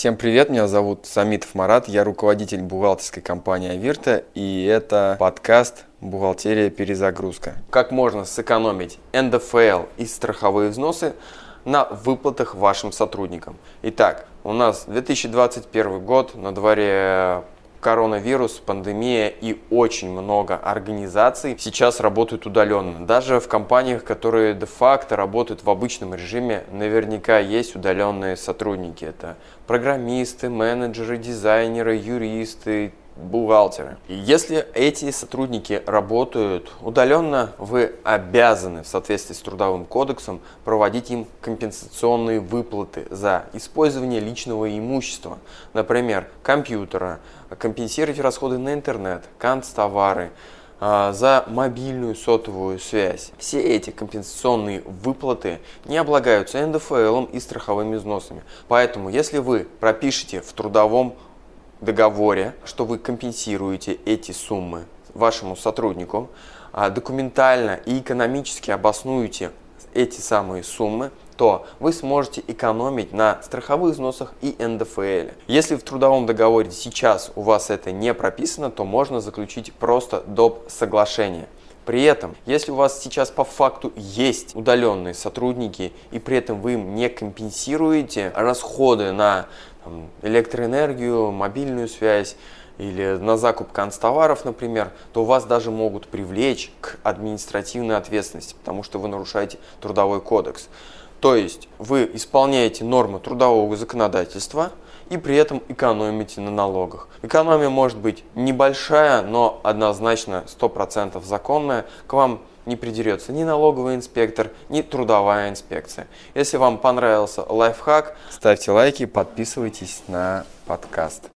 Всем привет, меня зовут Самитов Марат, я руководитель бухгалтерской компании Авирта, и это подкаст «Бухгалтерия. Перезагрузка». Как можно сэкономить НДФЛ и страховые взносы на выплатах вашим сотрудникам. Итак, у нас 2021 год, на дворе коронавирус, пандемия и очень много организаций сейчас работают удаленно. Даже в компаниях, которые де-факто работают в обычном режиме, наверняка есть удаленные сотрудники. Это программисты, менеджеры, дизайнеры, юристы, бухгалтеры. И если эти сотрудники работают удаленно, вы обязаны в соответствии с Трудовым кодексом проводить им компенсационные выплаты за использование личного имущества, например, компьютера, компенсировать расходы на интернет, канцтовары, а, за мобильную сотовую связь. Все эти компенсационные выплаты не облагаются НДФЛ и страховыми взносами. Поэтому, если вы пропишете в трудовом договоре, что вы компенсируете эти суммы вашему сотруднику, а, документально и экономически обоснуете эти самые суммы, то вы сможете экономить на страховых взносах и НДФЛ. Если в трудовом договоре сейчас у вас это не прописано, то можно заключить просто доп. соглашение. При этом, если у вас сейчас по факту есть удаленные сотрудники, и при этом вы им не компенсируете расходы на электроэнергию, мобильную связь или на закуп канцтоваров, например, то вас даже могут привлечь к административной ответственности, потому что вы нарушаете трудовой кодекс. То есть вы исполняете нормы трудового законодательства и при этом экономите на налогах. Экономия может быть небольшая, но однозначно 100% законная. К вам не придерется ни налоговый инспектор, ни трудовая инспекция. Если вам понравился лайфхак, ставьте лайки, подписывайтесь на подкаст.